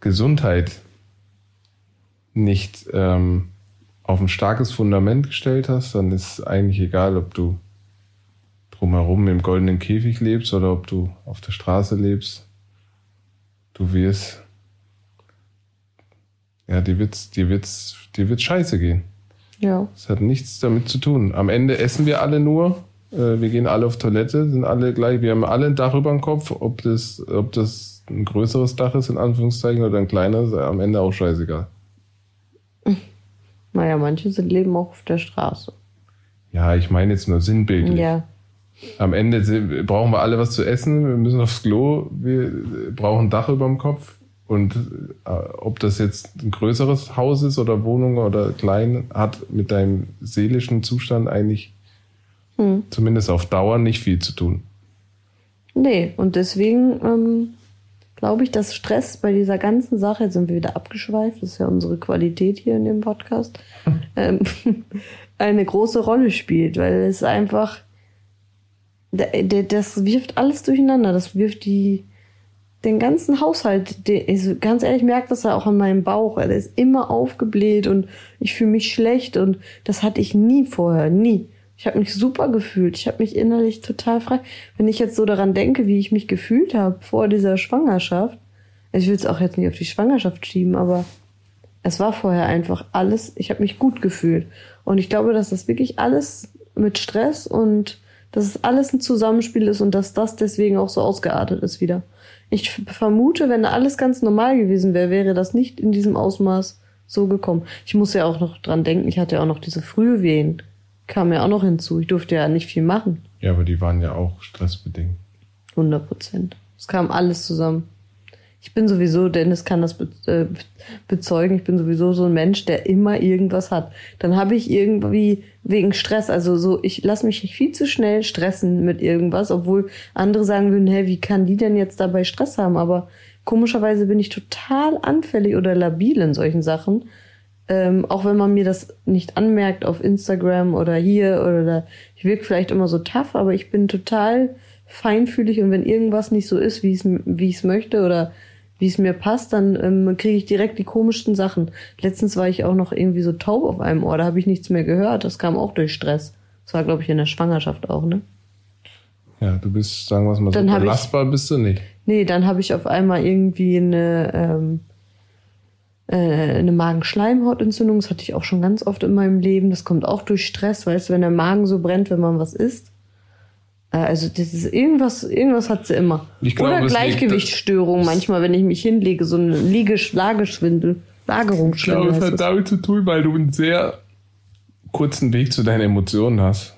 Gesundheit nicht ähm, auf ein starkes Fundament gestellt hast, dann ist eigentlich egal, ob du drumherum im goldenen Käfig lebst oder ob du auf der Straße lebst, du wirst, ja, dir wird's, dir wird's, dir wird's scheiße gehen. Ja. Das hat nichts damit zu tun. Am Ende essen wir alle nur, äh, wir gehen alle auf Toilette, sind alle gleich, wir haben alle ein Dach über dem Kopf, ob das, ob das ein größeres Dach ist, in Anführungszeichen, oder ein kleineres, am Ende auch scheißegal. Naja, manche sind leben auch auf der Straße. Ja, ich meine jetzt nur sinnbildlich. Ja. Am Ende brauchen wir alle was zu essen, wir müssen aufs Klo, wir brauchen ein Dach über dem Kopf. Und äh, ob das jetzt ein größeres Haus ist oder Wohnung oder klein, hat mit deinem seelischen Zustand eigentlich hm. zumindest auf Dauer nicht viel zu tun. Nee, und deswegen ähm, glaube ich, dass Stress bei dieser ganzen Sache, jetzt sind wir wieder abgeschweift, das ist ja unsere Qualität hier in dem Podcast, ähm, eine große Rolle spielt, weil es einfach das wirft alles durcheinander. Das wirft die, den ganzen Haushalt. Also ganz ehrlich, ich merke das ja auch an meinem Bauch. Der ist immer aufgebläht und ich fühle mich schlecht und das hatte ich nie vorher, nie. Ich habe mich super gefühlt. Ich habe mich innerlich total frei. Wenn ich jetzt so daran denke, wie ich mich gefühlt habe vor dieser Schwangerschaft, also ich will es auch jetzt nicht auf die Schwangerschaft schieben, aber Es war vorher einfach alles, ich habe mich gut gefühlt. Und ich glaube, dass das wirklich alles mit Stress und dass es alles ein Zusammenspiel ist und dass das deswegen auch so ausgeartet ist wieder. Ich vermute, wenn alles ganz normal gewesen wäre, wäre das nicht in diesem Ausmaß so gekommen. Ich muss ja auch noch dran denken, ich hatte ja auch noch diese frühe Wehen. Kam ja auch noch hinzu. Ich durfte ja nicht viel machen. Ja, aber die waren ja auch stressbedingt. 100 Prozent. Es kam alles zusammen. Ich bin sowieso, Dennis kann das äh, bezeugen, ich bin sowieso so ein Mensch, der immer irgendwas hat. Dann habe ich irgendwie wegen Stress, also so, ich lasse mich viel zu schnell stressen mit irgendwas, obwohl andere sagen würden, hä, wie kann die denn jetzt dabei Stress haben? Aber komischerweise bin ich total anfällig oder labil in solchen Sachen. Ähm, auch wenn man mir das nicht anmerkt auf Instagram oder hier oder da. Ich wirke vielleicht immer so tough, aber ich bin total feinfühlig und wenn irgendwas nicht so ist, wie ich es wie ich's möchte oder wie es mir passt, dann ähm, kriege ich direkt die komischsten Sachen. Letztens war ich auch noch irgendwie so taub auf einem Ohr, da habe ich nichts mehr gehört. Das kam auch durch Stress. Das war, glaube ich, in der Schwangerschaft auch, ne? Ja, du bist, sagen wir es mal so, belastbar ich, bist du nicht. Nee, dann habe ich auf einmal irgendwie eine, ähm, äh, eine Magenschleimhautentzündung. Das hatte ich auch schon ganz oft in meinem Leben. Das kommt auch durch Stress, weißt du, wenn der Magen so brennt, wenn man was isst. Äh, also das ist irgendwas, irgendwas hat sie immer. Glaub, Oder Gleichgewichtsstörung manchmal, wenn ich mich hinlege, so eine Liegesch Lageschwindel, Lagerungsschwindel. Ich glaube, es hat damit zu tun, weil du einen sehr kurzen Weg zu deinen Emotionen hast.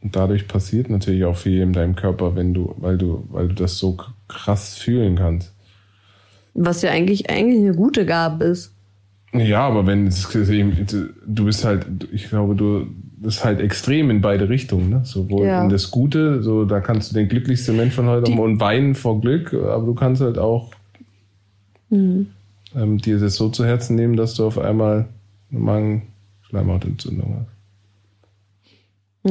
Und dadurch passiert natürlich auch viel in deinem Körper, wenn du, weil du, weil du das so krass fühlen kannst. Was ja eigentlich, eigentlich eine gute Gabe ist. Ja, aber wenn du bist halt, ich glaube, du das ist halt extrem in beide Richtungen, ne? Sowohl ja. in das Gute, so da kannst du den glücklichsten Mensch von heute haben und weinen vor Glück, aber du kannst halt auch mhm. ähm, dir das so zu Herzen nehmen, dass du auf einmal eine Magenschleimhautentzündung hast.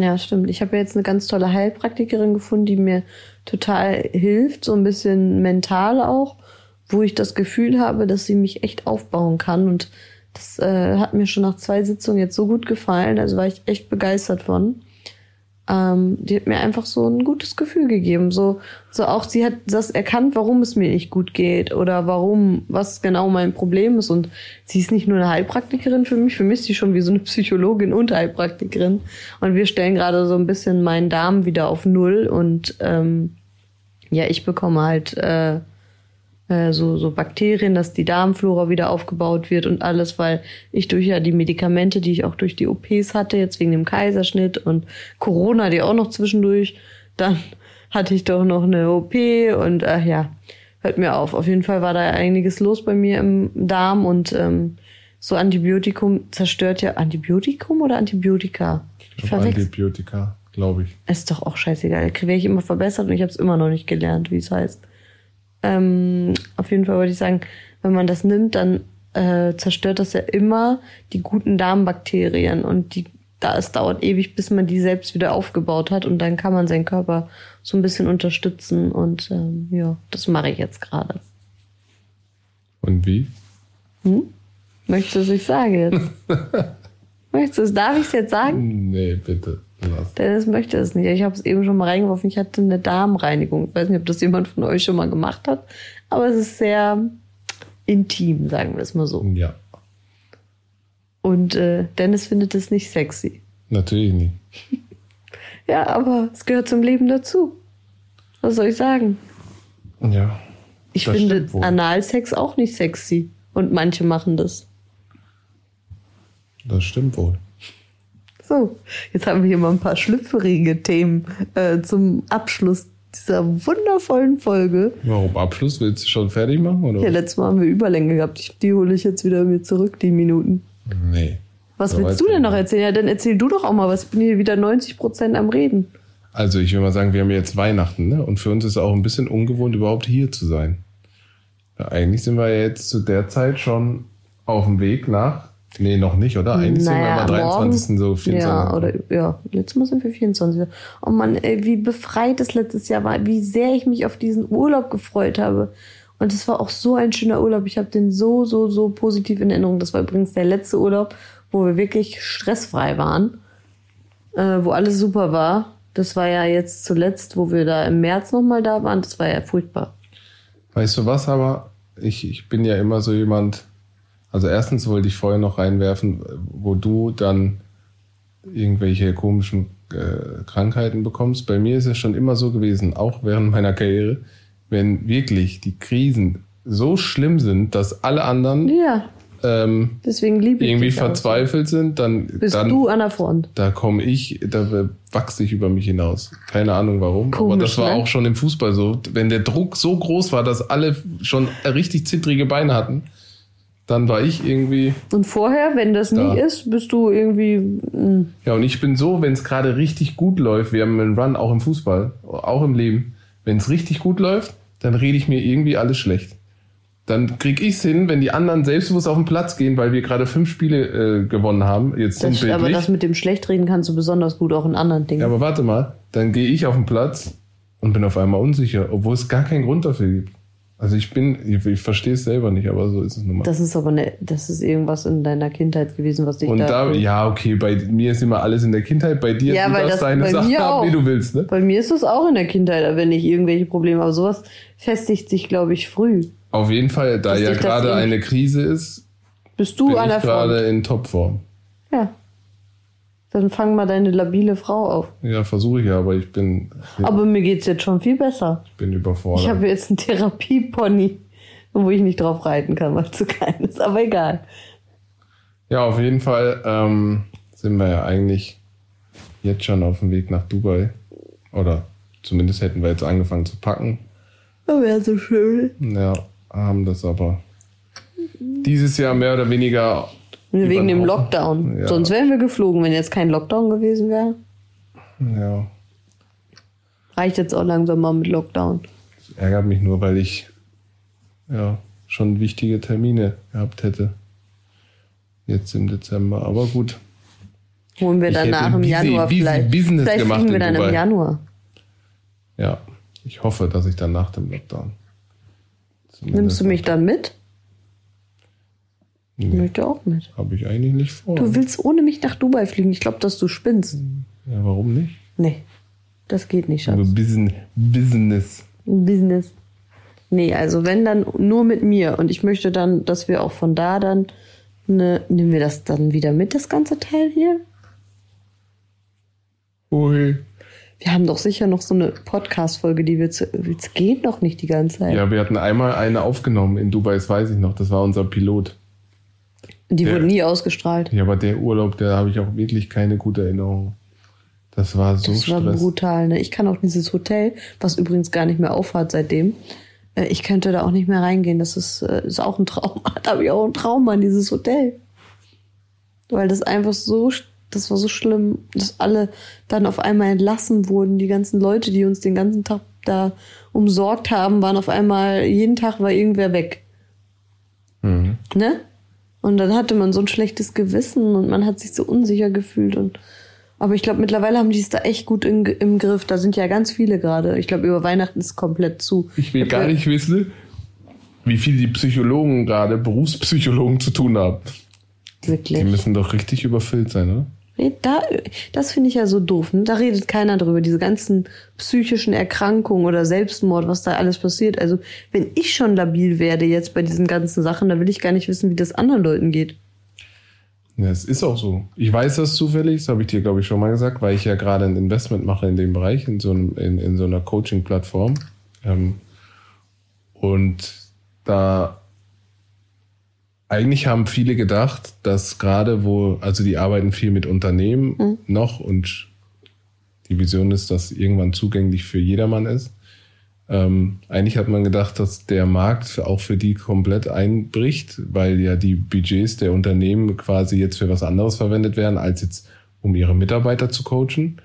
Ja, stimmt. Ich habe jetzt eine ganz tolle Heilpraktikerin gefunden, die mir total hilft, so ein bisschen mental auch, wo ich das Gefühl habe, dass sie mich echt aufbauen kann. Und das äh, hat mir schon nach zwei Sitzungen jetzt so gut gefallen. Also war ich echt begeistert von. Ähm, die hat mir einfach so ein gutes Gefühl gegeben. So, so auch sie hat das erkannt, warum es mir nicht gut geht oder warum, was genau mein Problem ist. Und sie ist nicht nur eine Heilpraktikerin für mich, für mich ist sie schon wie so eine Psychologin und Heilpraktikerin. Und wir stellen gerade so ein bisschen meinen Darm wieder auf Null und ähm, ja, ich bekomme halt äh, äh, so, so Bakterien, dass die Darmflora wieder aufgebaut wird und alles, weil ich durch ja die Medikamente, die ich auch durch die OPs hatte, jetzt wegen dem Kaiserschnitt und Corona, die auch noch zwischendurch, dann hatte ich doch noch eine OP und ach ja, hört mir auf. Auf jeden Fall war da einiges los bei mir im Darm und ähm, so Antibiotikum zerstört ja Antibiotikum oder Antibiotika? Ich glaub, Antibiotika, glaube ich. Ist doch auch scheißegal. Werde ich immer verbessert und ich habe es immer noch nicht gelernt, wie es heißt. Ähm, auf jeden Fall wollte ich sagen, wenn man das nimmt, dann äh, zerstört das ja immer die guten Darmbakterien und die da es dauert ewig, bis man die selbst wieder aufgebaut hat und dann kann man seinen Körper so ein bisschen unterstützen und ähm, ja, das mache ich jetzt gerade. Und wie? Hm? Möchtest du es nicht sagen jetzt? Möchtest du es? Darf ich es jetzt sagen? Nee, bitte. Was? Dennis möchte es nicht. Ich habe es eben schon mal reingeworfen. Ich hatte eine Darmreinigung. Ich weiß nicht, ob das jemand von euch schon mal gemacht hat, aber es ist sehr intim, sagen wir es mal so. Ja. Und äh, Dennis findet es nicht sexy. Natürlich nicht. ja, aber es gehört zum Leben dazu. Was soll ich sagen? Ja. Ich finde Analsex auch nicht sexy. Und manche machen das. Das stimmt wohl. So, jetzt haben wir hier mal ein paar schlüpferige Themen äh, zum Abschluss dieser wundervollen Folge. Warum Abschluss? Willst du schon fertig machen? Oder? Ja, letztes Mal haben wir Überlänge gehabt. Die hole ich jetzt wieder mir zurück, die Minuten. Nee. Was willst du denn noch erzählen? Ja, dann erzähl du doch auch mal was. Ich bin hier wieder 90 Prozent am Reden. Also, ich will mal sagen, wir haben jetzt Weihnachten, ne? Und für uns ist es auch ein bisschen ungewohnt, überhaupt hier zu sein. Ja, eigentlich sind wir ja jetzt zu der Zeit schon auf dem Weg nach Nee, noch nicht, oder? Eigentlich naja, sind wir am 23. Morgen, so 24. Ja, oder, ja, letztes Mal sind wir 24. Oh Mann, ey, wie befreit es letztes Jahr war, wie sehr ich mich auf diesen Urlaub gefreut habe. Und es war auch so ein schöner Urlaub. Ich habe den so, so, so positiv in Erinnerung. Das war übrigens der letzte Urlaub, wo wir wirklich stressfrei waren, äh, wo alles super war. Das war ja jetzt zuletzt, wo wir da im März nochmal da waren. Das war ja furchtbar. Weißt du was, aber ich, ich bin ja immer so jemand, Also erstens wollte ich vorher noch reinwerfen, wo du dann irgendwelche komischen äh, Krankheiten bekommst. Bei mir ist es schon immer so gewesen, auch während meiner Karriere, wenn wirklich die Krisen so schlimm sind, dass alle anderen Ja, ähm, irgendwie dich auch. verzweifelt sind, dann, Bist dann du an der Front. da komme ich, da wachse ich über mich hinaus. Keine Ahnung warum. aber Komisch, das war ne? auch schon im Fußball so. Wenn der Druck so groß war, dass alle schon richtig zittrige Beine hatten, dann war ich irgendwie, Und vorher, wenn das Da. nie ist, bist du irgendwie. mm, ja, und ich bin so, wenn es gerade richtig gut läuft, wir haben einen Run auch im Fußball, auch im Leben, wenn es richtig gut läuft, dann rede ich mir irgendwie alles schlecht. Dann krieg ich's hin, wenn die anderen selbstbewusst auf den Platz gehen, weil wir gerade fünf Spiele äh, gewonnen haben, jetzt Das, aber das mit dem Schlechtreden kannst du besonders gut auch in anderen Dingen. Ja, aber warte mal, dann gehe ich auf den Platz und bin auf einmal unsicher, obwohl es gar keinen Grund dafür gibt. Also ich bin, ich, ich verstehe es selber nicht, aber so ist es nun mal. das ist aber ne, das ist irgendwas in deiner Kindheit gewesen, was dich und da. da, ja, okay, bei mir ist immer alles in der Kindheit, bei dir Ja, du weil darfst das deine bei Sachen mir haben, auch. wie du willst, ne? Bei mir ist es auch in der Kindheit, wenn ich irgendwelche Probleme habe. Sowas festigt sich, glaube ich, früh. Auf jeden Fall, da Dass ja gerade eine Krise ist, Bist du bin an der ich gerade in Topform. Ja. Dann fang mal deine labile Frau auf. Ja, versuche ich ja, aber ich bin, Aber mir geht's jetzt schon viel besser. ich bin Ich überfordert. habe jetzt einen Therapiepony, wo ich nicht drauf reiten kann, weil es zu klein ist. Aber egal. Ja, auf jeden Fall ähm, sind wir ja eigentlich jetzt schon auf dem Weg nach Dubai. Oder zumindest hätten wir jetzt angefangen zu packen. Das wäre so schön. Ja, haben das aber dieses Jahr mehr oder weniger. Wegen dem. Lockdown. Ja. Sonst wären wir geflogen, wenn jetzt kein Lockdown gewesen wäre. Ja, Reicht jetzt auch langsam mal mit Lockdown. das ärgert mich nur, weil ich ja schon wichtige Termine gehabt hätte. Jetzt im Dezember. Aber gut. Holen wir Ich danach im busy- Januar busy vielleicht. Business vielleicht gemacht fliegen wir dann Dubai. im Januar. Ja, ich hoffe, dass ich dann nach dem Lockdown. Nimmst du mich dann mit? Ich Nee, möchte auch mit. habe ich eigentlich nicht vor. Du willst ohne mich nach Dubai fliegen. Ich glaube, dass du spinnst. Ja, warum nicht? Nee, das geht nicht, Schatz. Nur Business. Business. Business. Nee, also wenn dann nur mit mir. Und ich möchte dann, dass wir auch von da dann ne, nehmen wir das dann wieder mit, das ganze Teil hier? Ui. Wir haben doch sicher noch so eine Podcast-Folge, die wir zu. Es geht doch nicht die ganze Zeit. Ja, wir hatten einmal eine aufgenommen in Dubai, das weiß ich noch. Das war unser Pilot. Die Ja. wurde nie ausgestrahlt. Ja, aber der Urlaub, da habe ich auch wirklich keine gute Erinnerung. Das war so Das war Stress. brutal, ne? Ich kann auch dieses Hotel, was übrigens gar nicht mehr aufhat seitdem, äh, ich könnte da auch nicht mehr reingehen. Das ist, äh, ist auch ein Trauma. Da habe ich auch ein Trauma an dieses Hotel. Weil das einfach so, sch- das war so schlimm, dass alle dann auf einmal entlassen wurden. Die ganzen Leute, die uns den ganzen Tag da umsorgt haben, waren auf einmal, jeden Tag war irgendwer weg. Mhm. Ne? Und dann hatte man so ein schlechtes Gewissen und man hat sich so unsicher gefühlt und aber ich glaube, mittlerweile haben die es da echt gut im, im Griff. Da sind ja ganz viele gerade. Ich glaube, über Weihnachten ist komplett zu. Ich will gar nicht wissen, wie viel die Psychologen gerade, Berufspsychologen zu tun haben. Die Wirklich. müssen doch richtig überfüllt sein, oder? Da, das finde ich ja so doof. Ne? Da redet keiner drüber. Diese ganzen psychischen Erkrankungen oder Selbstmord, was da alles passiert. Also, wenn ich schon labil werde jetzt bei diesen ganzen Sachen, dann will ich gar nicht wissen, wie das anderen Leuten geht. Ja, es ist auch so. Ich weiß das zufällig, das habe ich dir, glaube ich, schon mal gesagt, weil ich ja gerade ein Investment mache in dem Bereich, in so, einem, in, in so einer Coaching-Plattform. Ähm, und da eigentlich haben viele gedacht, dass gerade wo, also die arbeiten viel mit Unternehmen noch und die Vision ist, dass irgendwann zugänglich für jedermann ist. Ähm, eigentlich hat man gedacht, dass der Markt auch für die komplett einbricht, weil ja die Budgets der Unternehmen quasi jetzt für was anderes verwendet werden, als jetzt um ihre Mitarbeiter zu coachen.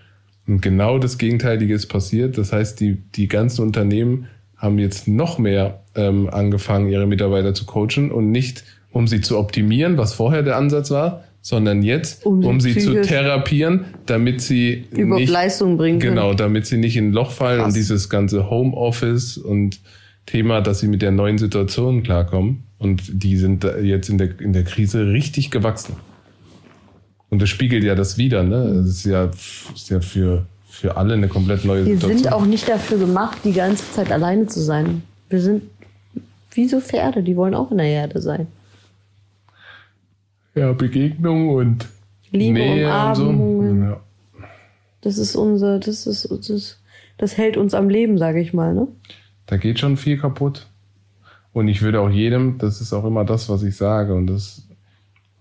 Und genau das Gegenteilige ist passiert. Das heißt, die, die ganzen Unternehmen haben jetzt noch mehr ähm, angefangen, ihre Mitarbeiter zu coachen und nicht, um sie zu optimieren, was vorher der Ansatz war, sondern jetzt, Um um, sie zu therapieren, damit sie Überhaupt nicht, Leistung bringen können. Genau, damit sie nicht in ein Loch fallen Krass. und dieses ganze Homeoffice und Thema, dass sie mit der neuen Situation klarkommen. Und die sind jetzt in der, in der Krise richtig gewachsen. Und das spiegelt ja das wieder, ne? Das ist ja, ist ja für, für alle eine komplett neue Wir Situation. sind auch nicht dafür gemacht, die ganze Zeit alleine zu sein. Wir sind wie so Pferde, die wollen auch in der Herde sein. Ja, Begegnung und Liebe, Nähe und so. Ja. Das ist unser, das ist, das, ist, das hält uns am Leben, sage ich mal, ne? Da geht schon viel kaputt. Und ich würde auch jedem, das ist auch immer das, was ich sage. Und das,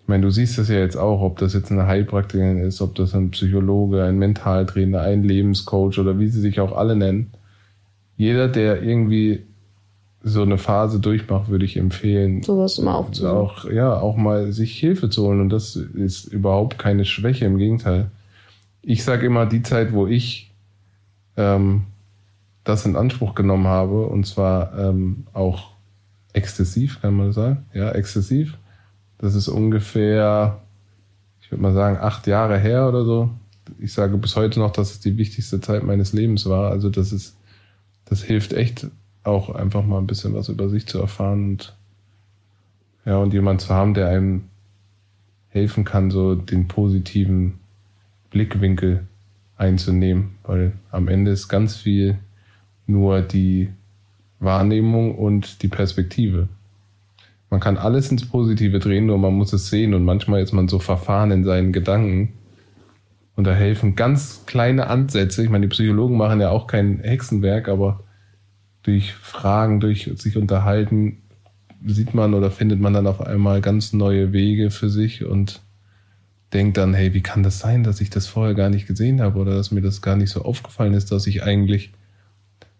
ich meine, du siehst das ja jetzt auch, ob das jetzt eine Heilpraktikerin ist, ob das ein Psychologe, ein Mentaltrainer, ein Lebenscoach oder wie sie sich auch alle nennen. Jeder, der irgendwie so eine Phase durchmacht, würde ich empfehlen, Sowas immer aufzusuchen. auch, ja, auch mal sich Hilfe zu holen. Und das ist überhaupt keine Schwäche, im Gegenteil. Ich sage immer, die Zeit, wo ich ähm, das in Anspruch genommen habe, und zwar ähm, auch exzessiv, kann man sagen, ja, exzessiv. Das ist ungefähr, ich würde mal sagen, acht Jahre her oder so. Ich sage bis heute noch, dass es die wichtigste Zeit meines Lebens war. Also das ist, das hilft echt auch einfach mal ein bisschen was über sich zu erfahren und ja, und jemand zu haben, der einem helfen kann, so den positiven Blickwinkel einzunehmen, weil am Ende ist ganz viel nur die Wahrnehmung und die Perspektive. Man kann alles ins Positive drehen, nur man muss es sehen und manchmal ist man so verfahren in seinen Gedanken und da helfen ganz kleine Ansätze. Ich meine, die Psychologen machen ja auch kein Hexenwerk, aber durch Fragen, durch sich unterhalten, sieht man oder findet man dann auf einmal ganz neue Wege für sich und denkt dann, hey, wie kann das sein, dass ich das vorher gar nicht gesehen habe oder dass mir das gar nicht so aufgefallen ist, dass ich eigentlich,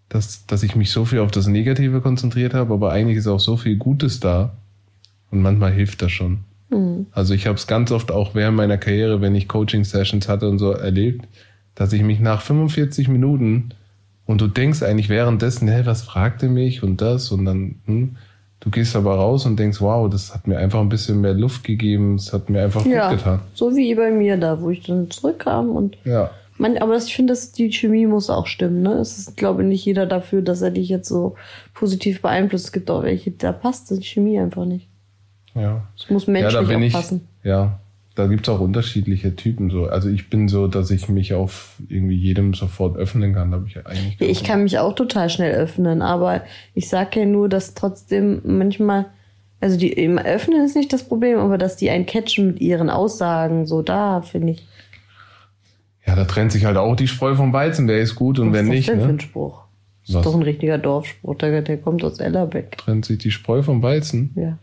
dass, dass ich mich so viel auf das Negative konzentriert habe, aber eigentlich ist auch so viel Gutes da und manchmal hilft das schon. Mhm. Also ich habe es ganz oft auch während meiner Karriere, wenn ich Coaching-Sessions hatte und so erlebt, dass ich mich nach 45 Minuten und du denkst eigentlich währenddessen, hey, was fragt er mich und das und dann, hm, du gehst aber raus und denkst, wow, das hat mir einfach ein bisschen mehr Luft gegeben, es hat mir einfach Ja, gut getan. so wie bei mir da, wo ich dann zurückkam und Ja, man, aber ich finde, die Chemie muss auch stimmen, ne? Es ist, glaube ich, nicht jeder dafür, dass er dich jetzt so positiv beeinflusst. Es gibt auch welche, da passt die Chemie einfach nicht. ja. Es muss Ja, menschlich da bin ich, passen. ja, da gibt's auch unterschiedliche Typen so. Also ich bin so, dass ich mich auf irgendwie jedem sofort öffnen kann. Da habe ich eigentlich ich kann mich auch total schnell öffnen, aber ich sage ja nur, dass trotzdem manchmal, also die im Öffnen ist nicht das Problem, aber dass die einen catchen mit ihren Aussagen, so da finde ich. Ja, da trennt sich halt auch die Spreu vom Weizen. Wer ist gut und wer was ist nicht, das denn für ne? ein Spruch? Das Was? ist doch ein richtiger Dorfspruch, der, der kommt aus Ellerbeck. Trennt sich die Spreu vom Weizen. Ja.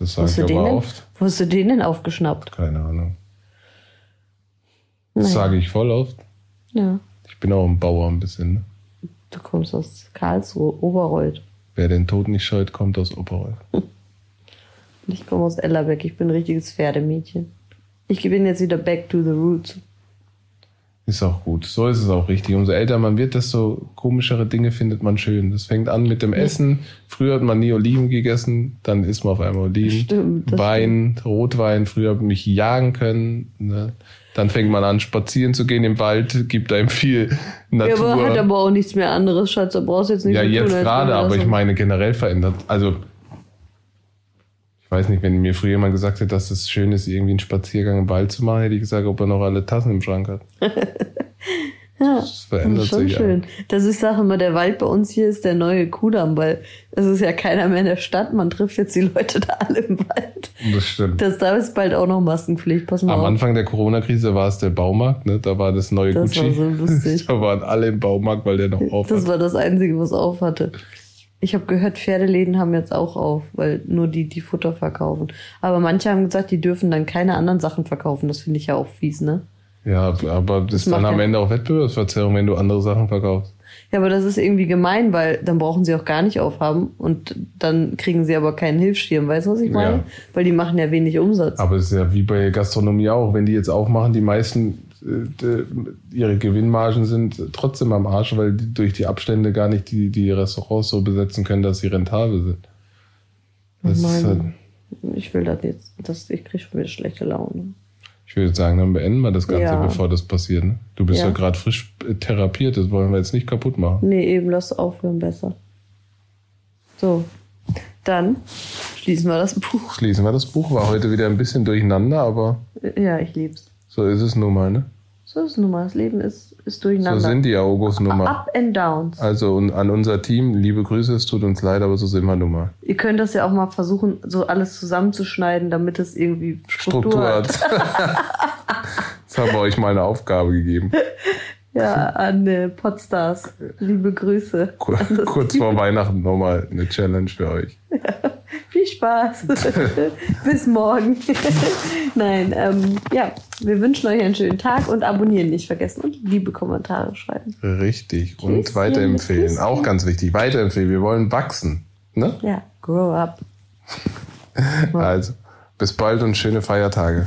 Das Wo sage hast, du ich aber denn, oft. wo hast du den denn aufgeschnappt? Keine Ahnung. Das Naja. sage ich voll oft. Ja. Ich bin auch ein Bauer ein bisschen. Ne? Du kommst aus Karlsruhe, Oberreuth. Wer den Tod nicht scheut, kommt aus Oberolf. Und ich komme aus Ellerbeck. Ich bin ein richtiges Pferdemädchen. Ich bin jetzt wieder back to the roots. Ist auch gut. So ist es auch richtig. Umso älter man wird, desto komischere Dinge findet man schön. Das fängt an mit dem Essen. Früher hat man nie Oliven gegessen, dann isst man auf einmal Oliven. Stimmt, Wein, Rotwein. Früher habe ich mich jagen können. Ne? Dann fängt man an, spazieren zu gehen im Wald, gibt einem viel Ja, Natur. aber hat aber auch nichts mehr anderes, Schatz. Da brauchst du jetzt nicht Ja, jetzt tun, gerade, aber ich meine generell verändert. Also, ich weiß nicht, wenn mir früher jemand gesagt hätte, dass es schön ist, irgendwie einen Spaziergang im Wald zu machen, hätte ich gesagt, ob er noch alle Tassen im Schrank hat. Ja, Das das verändert ist schon sich. schön. Das ist, sage immer, der Wald bei uns hier ist der neue Kudamm, weil es ist ja keiner mehr in der Stadt. Man trifft jetzt die Leute da alle im Wald. Das stimmt. Das, da ist bald auch noch Maskenpflicht. Pass mal Am auf. Anfang der Corona-Krise war es der Baumarkt, ne? da war das neue Das Gucci. war so lustig. da waren alle im Baumarkt, weil der noch auf Das war das Einzige, was auf hatte. Ich habe gehört, Pferdeläden haben jetzt auch auf, weil nur die, die Futter verkaufen. Aber manche haben gesagt, die dürfen dann keine anderen Sachen verkaufen. Das finde ich ja auch fies, ne? Ja, aber das ist dann am ja- Ende auch Wettbewerbsverzerrung, wenn du andere Sachen verkaufst. Ja, aber das ist irgendwie gemein, weil dann brauchen sie auch gar nicht aufhaben und dann kriegen sie aber keinen Hilfsschirm. Weißt du, was ich meine? Ja. Weil die machen ja wenig Umsatz. Aber es ist ja wie bei Gastronomie auch. Wenn die jetzt aufmachen, die meisten, ihre Gewinnmargen sind trotzdem am Arsch, weil die durch die Abstände gar nicht die, die Restaurants so besetzen können, dass sie rentabel sind. Das Mann. halt, Ich will das jetzt, das, ich kriege schon wieder schlechte Laune. ich würde sagen, dann beenden wir das Ganze, Ja. bevor das passiert. Ne? Du bist ja, Ja. gerade frisch äh, therapiert, das wollen wir jetzt nicht kaputt machen. Nee, eben, lass aufhören besser. So, dann schließen wir das Buch. Schließen wir das Buch. War heute wieder ein bisschen durcheinander, aber Ja, ich lieb's. So ist es nun mal. Ne? So ist es nun mal. Das Leben ist, ist durcheinander. So sind die August Nummer. Up and downs. Also und an unser Team, liebe Grüße, es tut uns leid, aber so sind wir nun mal. Ihr könnt das ja auch mal versuchen, so alles zusammenzuschneiden, damit es irgendwie Struktur, Struktur hat. hat. Jetzt haben wir euch mal eine Aufgabe gegeben. Ja, an äh, Podstars. Liebe Grüße. Kur- Kurz vor Weihnachten nochmal eine Challenge für euch. Viel Spaß. Bis morgen. Nein, ähm, ja, wir wünschen euch einen schönen Tag und abonnieren nicht vergessen und liebe Kommentare schreiben. Richtig. Und Küsschen, weiterempfehlen. Küsschen. Auch ganz wichtig. Weiterempfehlen. Wir wollen wachsen. Ne? Ja, grow up. Also, bis bald und schöne Feiertage.